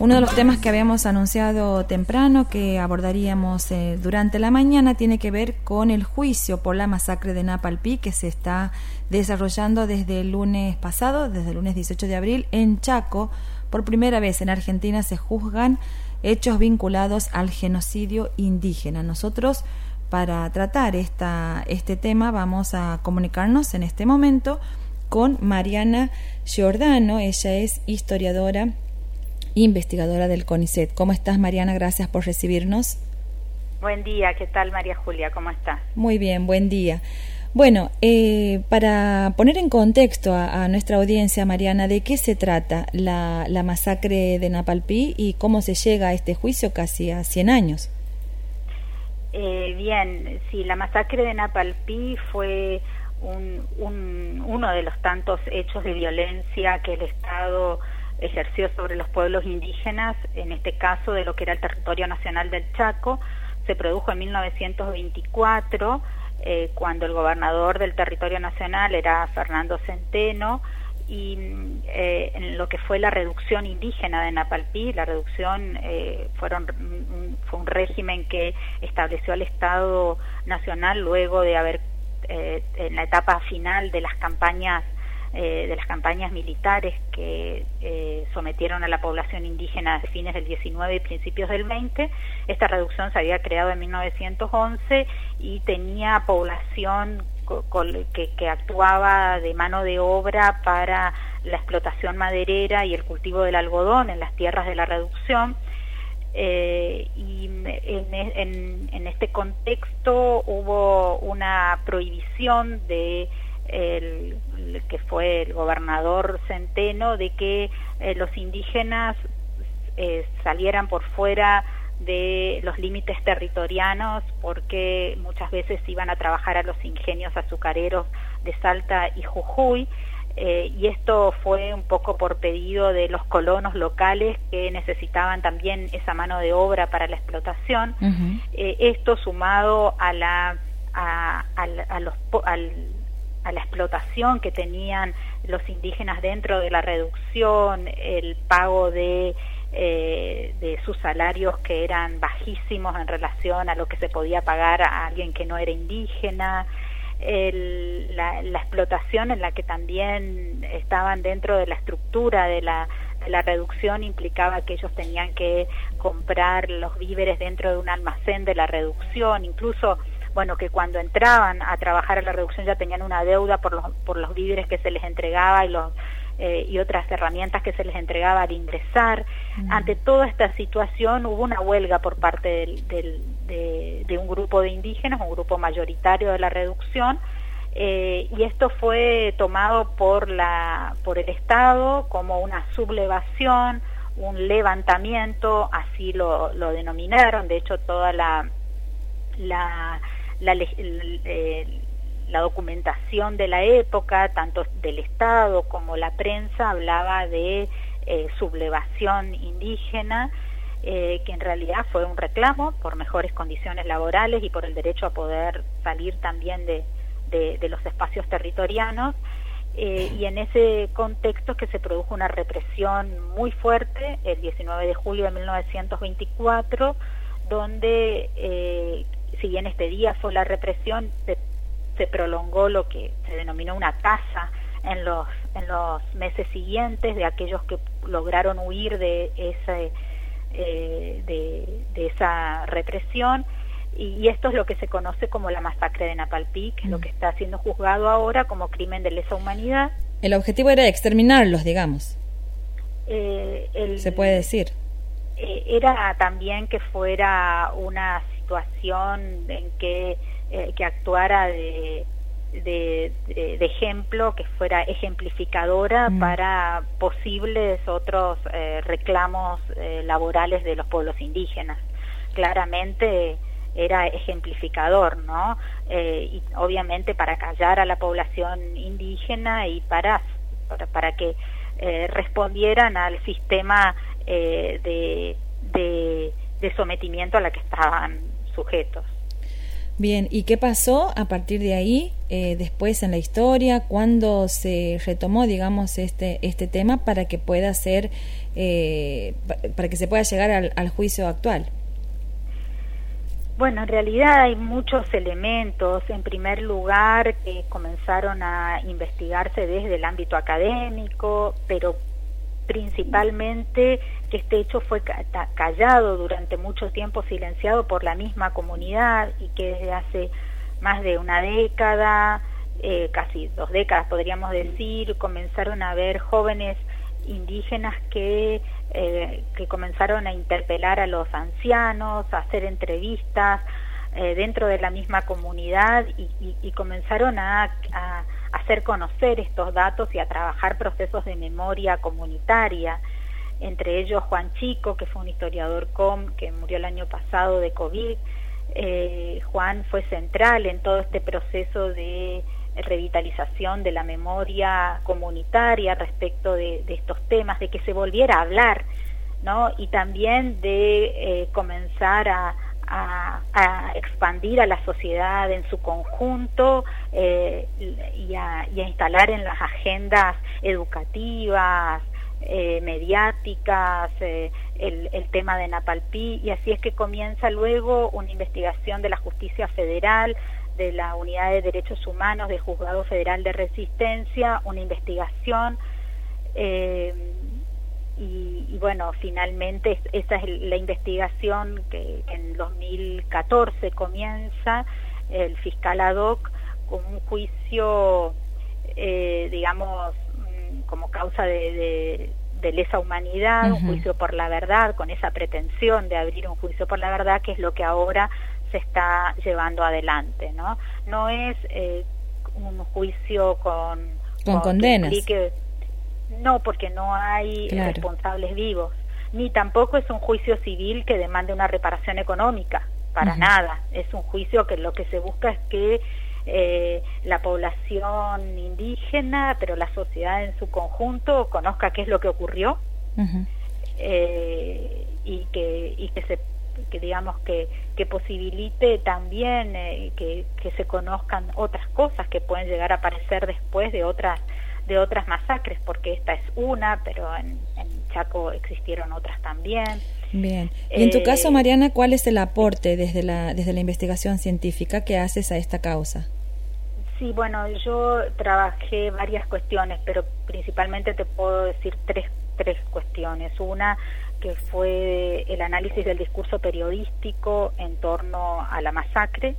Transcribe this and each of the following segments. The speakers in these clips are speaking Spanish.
Uno de los temas que habíamos anunciado temprano que abordaríamos eh, durante la mañana tiene que ver con el juicio por la masacre de Napalpí que se está desarrollando desde el lunes pasado, desde el lunes 18 de abril, en Chaco. Por primera vez en Argentina se juzgan hechos vinculados al genocidio indígena. Nosotros, para tratar esta, este tema, vamos a comunicarnos en este momento con Mariana Giordano. Ella es historiadora investigadora del CONICET. ¿Cómo estás, Mariana? Gracias por recibirnos. Buen día, ¿qué tal, María Julia? ¿Cómo estás? Muy bien, buen día. Bueno, eh, para poner en contexto a, nuestra audiencia, Mariana, ¿de qué se trata la, la, masacre de Napalpí y cómo se llega a este juicio casi a 100 años? Eh, bien, sí, la masacre de Napalpí fue un, un, uno de los tantos hechos de violencia que el Estado ejerció sobre los pueblos indígenas, en este caso de lo que era el territorio nacional del Chaco, se produjo en 1924, eh, cuando el gobernador del territorio nacional era Fernando Centeno, y eh, en lo que fue la reducción indígena de Napalpí, la reducción eh, fueron, fue un régimen que estableció al Estado Nacional luego de haber, en la etapa final de las campañas eh, de las campañas militares que eh, sometieron a la población indígena a fines del 19 y principios del 20. Esta reducción se había creado en 1911 y tenía población que, que, actuaba de mano de obra para la explotación maderera y el cultivo del algodón en las tierras de la reducción. Eh, y en, en, en, este contexto hubo una prohibición de el, que fue el gobernador Centeno de que eh, los indígenas eh, salieran por fuera de los límites territorianos porque muchas veces iban a trabajar a los ingenios azucareros de Salta y Jujuy eh, y esto fue un poco por pedido de los colonos locales que necesitaban también esa mano de obra para la explotación. esto sumado a la a, a los, al, a la explotación que tenían los indígenas dentro de la reducción, el pago de, eh, de sus salarios que eran bajísimos en relación a lo que se podía pagar a alguien que no era indígena, la, la, explotación en la que también estaban dentro de la estructura de la, la reducción implicaba que ellos tenían que comprar los víveres dentro de un almacén de la reducción, incluso bueno, que cuando entraban a trabajar a la reducción ya tenían una deuda por los, por los víveres que se les entregaba y los eh, y otras herramientas que se les entregaba al ingresar. Mm. Ante toda esta situación hubo una huelga por parte del, de, de, un grupo de indígenas, un grupo mayoritario de la reducción, eh, y esto fue tomado por, la, por el Estado como una sublevación, un levantamiento, así lo, lo denominaron, de hecho toda la, la la, eh, la documentación de la época, tanto del Estado como la prensa, hablaba de eh, sublevación indígena, eh, que en realidad fue un reclamo por mejores condiciones laborales y por el derecho a poder salir también de, de, los espacios territorianos. y en ese contexto que se produjo una represión muy fuerte el 19 de julio de 1924, donde si bien este día fue la represión, se, prolongó lo que se denominó una tasa en los, en los meses siguientes de aquellos que lograron huir de, ese, eh, de, esa represión. Y, esto es lo que se conoce como la masacre de Napalpí, que es lo mm. que está siendo juzgado ahora como crimen de lesa humanidad. El objetivo era exterminarlos, digamos. Eh, se puede decir. Eh, era también que fuera una situación en que, eh, que actuara de, de, ejemplo, que fuera ejemplificadora mm. para posibles otros eh, reclamos eh, laborales de los pueblos indígenas. Claramente era ejemplificador, ¿no? y obviamente para callar a la población indígena y para, para, para que respondieran al sistema de, de, de sometimiento a la que estaban sujetos. Bien, ¿y qué pasó a partir de ahí, eh, después en la historia, cuando se retomó, digamos, este, este tema para que pueda ser, eh, para que se pueda llegar al, juicio actual? Bueno, en realidad hay muchos elementos. En primer lugar, que comenzaron a investigarse desde el ámbito académico, pero principalmente que este hecho fue callado durante mucho tiempo, silenciado por la misma comunidad y que desde hace más de una década, eh, casi dos décadas podríamos decir, comenzaron a haber jóvenes indígenas que, eh, que comenzaron a interpelar a los ancianos, a hacer entrevistas eh, dentro de la misma comunidad y, comenzaron a hacer conocer estos datos y a trabajar procesos de memoria comunitaria, entre ellos Juan Chico, que fue un historiador com que murió el año pasado de COVID. Eh, Juan fue central en todo este proceso de revitalización de la memoria comunitaria respecto de, estos temas, de que se volviera a hablar, ¿no? Y también de eh, comenzar a, a, expandir a la sociedad en su conjunto eh, y, a, instalar en las agendas educativas, eh, mediáticas, eh, el, el, tema de Napalpí, y así es que comienza luego una investigación de la justicia federal, de la Unidad de Derechos Humanos del Juzgado Federal de Resistencia, una investigación y, bueno, finalmente esa es la investigación que en 2014 comienza el fiscal ad hoc con un juicio, eh, digamos, mm, como causa de, lesa humanidad, un juicio por la verdad, con esa pretensión de abrir un juicio por la verdad, que es lo que ahora se está llevando adelante, ¿no? No es eh, un juicio con... Con, condenas. No, porque no hay responsables vivos, ni tampoco es un juicio civil que demande una reparación económica, para nada. Es un juicio que lo que se busca es que eh, la población indígena, pero la sociedad en su conjunto, conozca qué es lo que ocurrió eh, y que y que se que digamos que, que posibilite también eh, que, que se conozcan otras cosas que pueden llegar a aparecer después de otras de otras masacres, porque esta es una, pero en, Chaco existieron otras también. Bien. Y en tu caso, eh, Mariana, ¿cuál es el aporte desde la, desde la investigación científica que haces a esta causa? Sí, bueno, yo trabajé varias cuestiones, pero principalmente te puedo decir tres, tres cuestiones. Una que fue el análisis del discurso periodístico en torno a la masacre,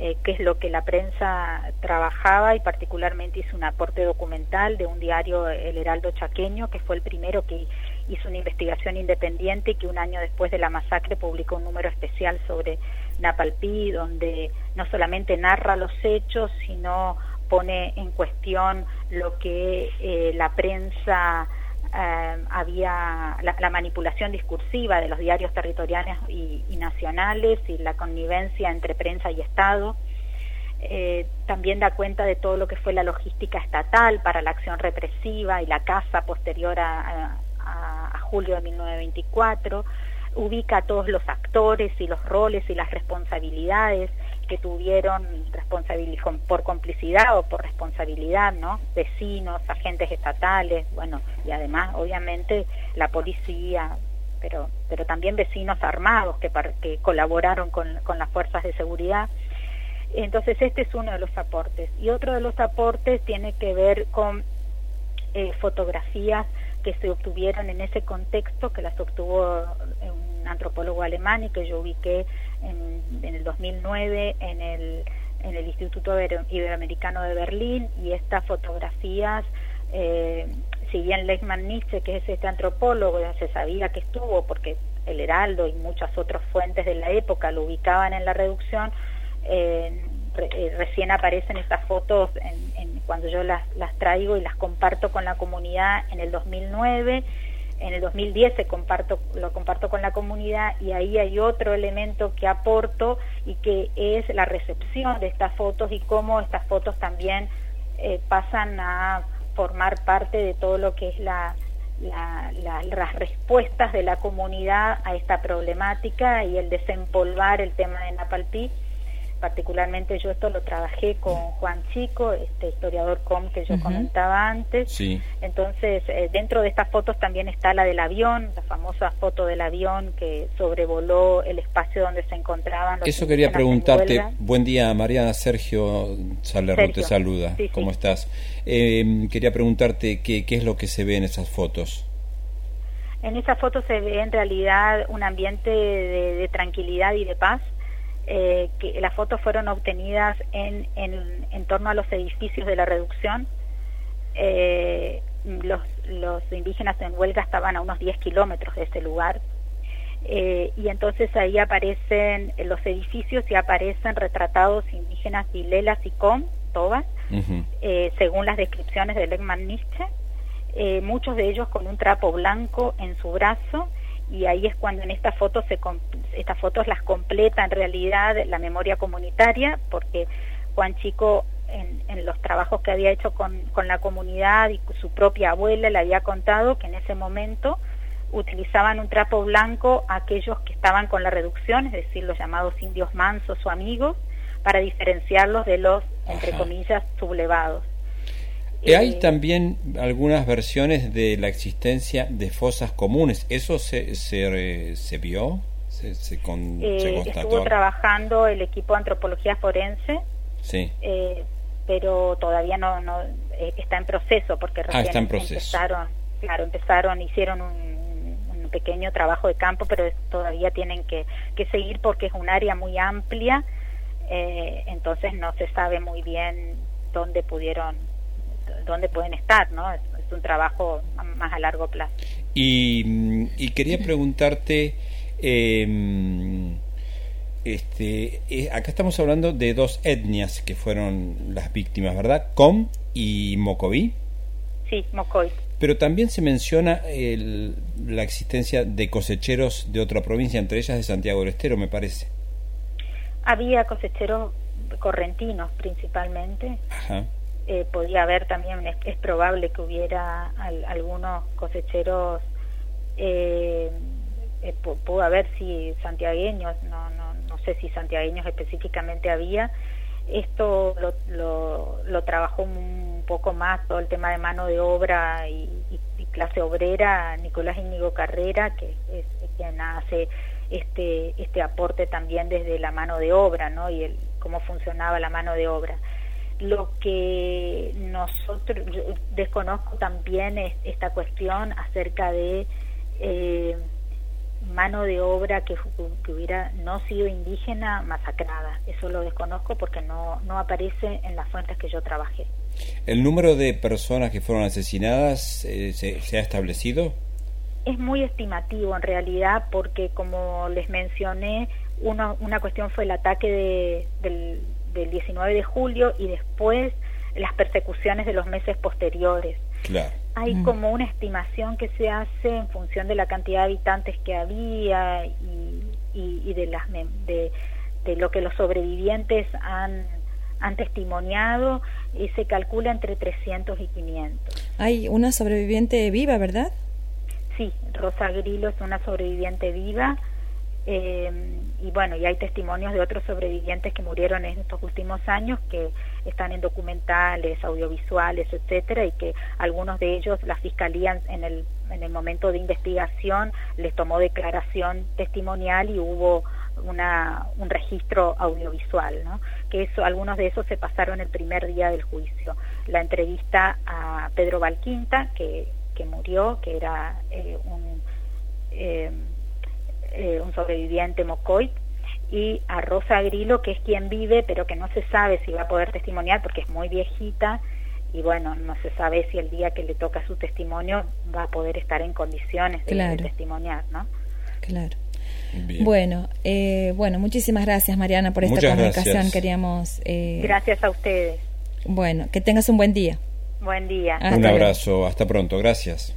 eh, qué es lo que la prensa trabajaba y particularmente hizo un aporte documental de un diario El Heraldo Chaqueño, que fue el primero que hizo una investigación independiente y que un año después de la masacre publicó un número especial sobre Napalpí, donde no solamente narra los hechos, sino pone en cuestión lo que eh, la prensa eh, había la, manipulación discursiva de los diarios territoriales y, nacionales y la connivencia entre prensa y Estado. Eh, también da cuenta de todo lo que fue la logística estatal para la acción represiva y la caza posterior a, a julio de 1924 ubica a todos los actores y los roles y las responsabilidades que tuvieron por complicidad o por responsabilidad, ¿no? Vecinos, agentes estatales, bueno, y además, obviamente, la policía, pero, pero también vecinos armados que, que colaboraron con, con las fuerzas de seguridad. Entonces, este es uno de los aportes. Y otro de los aportes tiene que ver con eh, fotografías que se obtuvieron en ese contexto, que las obtuvo un antropólogo alemán y que yo ubiqué en, en el 2009 en el, en el Instituto Iberoamericano de Berlín y estas fotografías, eh, si bien Lechman Nietzsche, que es este antropólogo, se sabía que estuvo porque el Heraldo y muchas otras fuentes de la época lo ubicaban en la reducción, eh, eh, recién aparecen estas fotos en, cuando yo las, las traigo y las comparto con la comunidad en el 2009 en el 2010 se comparto, lo comparto con la comunidad y ahí hay otro elemento que aporto y que es la recepción de estas fotos y cómo estas fotos también eh, pasan a formar parte de todo lo que es la, las respuestas de la comunidad a esta problemática y el desempolvar el tema de Napalpí particularmente yo esto lo trabajé con Juan Chico, este historiador com que yo comentaba antes. Sí. Entonces, eh, dentro de estas fotos también está la del avión, la famosa foto del avión que sobrevoló el espacio donde se encontraban los Eso quería preguntarte. Buen día, María Sergio Salerno te saluda. ¿Cómo estás? Eh, quería preguntarte qué, qué es lo que se ve en esas fotos. En esa foto se ve en realidad un ambiente de, tranquilidad y de paz. Eh, que las fotos fueron obtenidas en, en, torno a los edificios de la reducción. Eh, los, los, indígenas en huelga estaban a unos 10 kilómetros de ese lugar. Eh, y entonces ahí aparecen los edificios y aparecen retratados indígenas Vilelas y Com, Tobas, según las descripciones de Legman Nietzsche eh, muchos de ellos con un trapo blanco en su brazo y ahí es cuando en estas fotos se estas fotos las completa en realidad la memoria comunitaria porque Juan Chico en, en, los trabajos que había hecho con, con la comunidad y su propia abuela le había contado que en ese momento utilizaban un trapo blanco aquellos que estaban con la reducción, es decir, los llamados indios mansos o amigos, para diferenciarlos de los, entre comillas, sublevados. Hay eh, también algunas versiones de la existencia de fosas comunes. ¿Eso se, se, se vio? ¿Se, se, con, eh, Estuvo trabajando el equipo de antropología forense. Sí. Eh, pero todavía no, no está en proceso porque ah, recién empezaron, claro, empezaron, hicieron un, un, pequeño trabajo de campo, pero todavía tienen que, que seguir porque es un área muy amplia, entonces no se sabe muy bien dónde pudieron dónde pueden estar, ¿no? Es, un trabajo más a largo plazo. Y, y quería preguntarte, eh, este, eh, acá estamos hablando de dos etnias que fueron las víctimas, ¿verdad? Com y Mocoví. Sí, Mocoví. Pero también se menciona el, la existencia de cosecheros de otra provincia, entre ellas de Santiago del Estero, me parece. Había cosecheros correntinos principalmente. Ajá eh, podía haber también, es, probable que hubiera algunos cosecheros, eh, eh pudo haber si santiagueños, no, no, no sé si santiagueños específicamente había. Esto lo, lo, lo trabajó un poco más todo el tema de mano de obra y, clase obrera, Nicolás Íñigo Carrera, que es, quien hace este, este aporte también desde la mano de obra, ¿no? Y el, cómo funcionaba la mano de obra. Lo que nosotros, desconozco también es esta cuestión acerca de eh, mano de obra que, que, hubiera no sido indígena masacrada. Eso lo desconozco porque no, no aparece en las fuentes que yo trabajé. ¿El número de personas que fueron asesinadas eh, se, se, ha establecido? Es muy estimativo en realidad porque, como les mencioné, uno, una cuestión fue el ataque de, del, del 19 de julio y después las persecuciones de los meses posteriores. Hay mm. como una estimación que se hace en función de la cantidad de habitantes que había y, y, de, las, de, de lo que los sobrevivientes han, han testimoniado y se calcula entre 300 y 500. Hay una sobreviviente viva, ¿verdad? Sí, Rosa Grillo es una sobreviviente viva eh, y bueno, y hay testimonios de otros sobrevivientes que murieron en estos últimos años que están en documentales, audiovisuales, etcétera, y que algunos de ellos la fiscalía en el, en el momento de investigación les tomó declaración testimonial y hubo una, un registro audiovisual, ¿no? que eso, algunos de esos se pasaron el primer día del juicio. La entrevista a Pedro Valquinta, que, que murió, que era eh, un... Eh, eh, un sobreviviente Mocoit, y a Rosa Grilo, que es quien vive, pero que no se sabe si va a poder testimoniar porque es muy viejita y bueno, no se sabe si el día que le toca su testimonio va a poder estar en condiciones de, testimoniar, ¿no? Claro. Bueno, eh, bueno, muchísimas gracias Mariana por esta comunicación. Queríamos. Eh... Gracias a ustedes. Bueno, que tengas un buen día. Buen día. un abrazo, hasta pronto, gracias.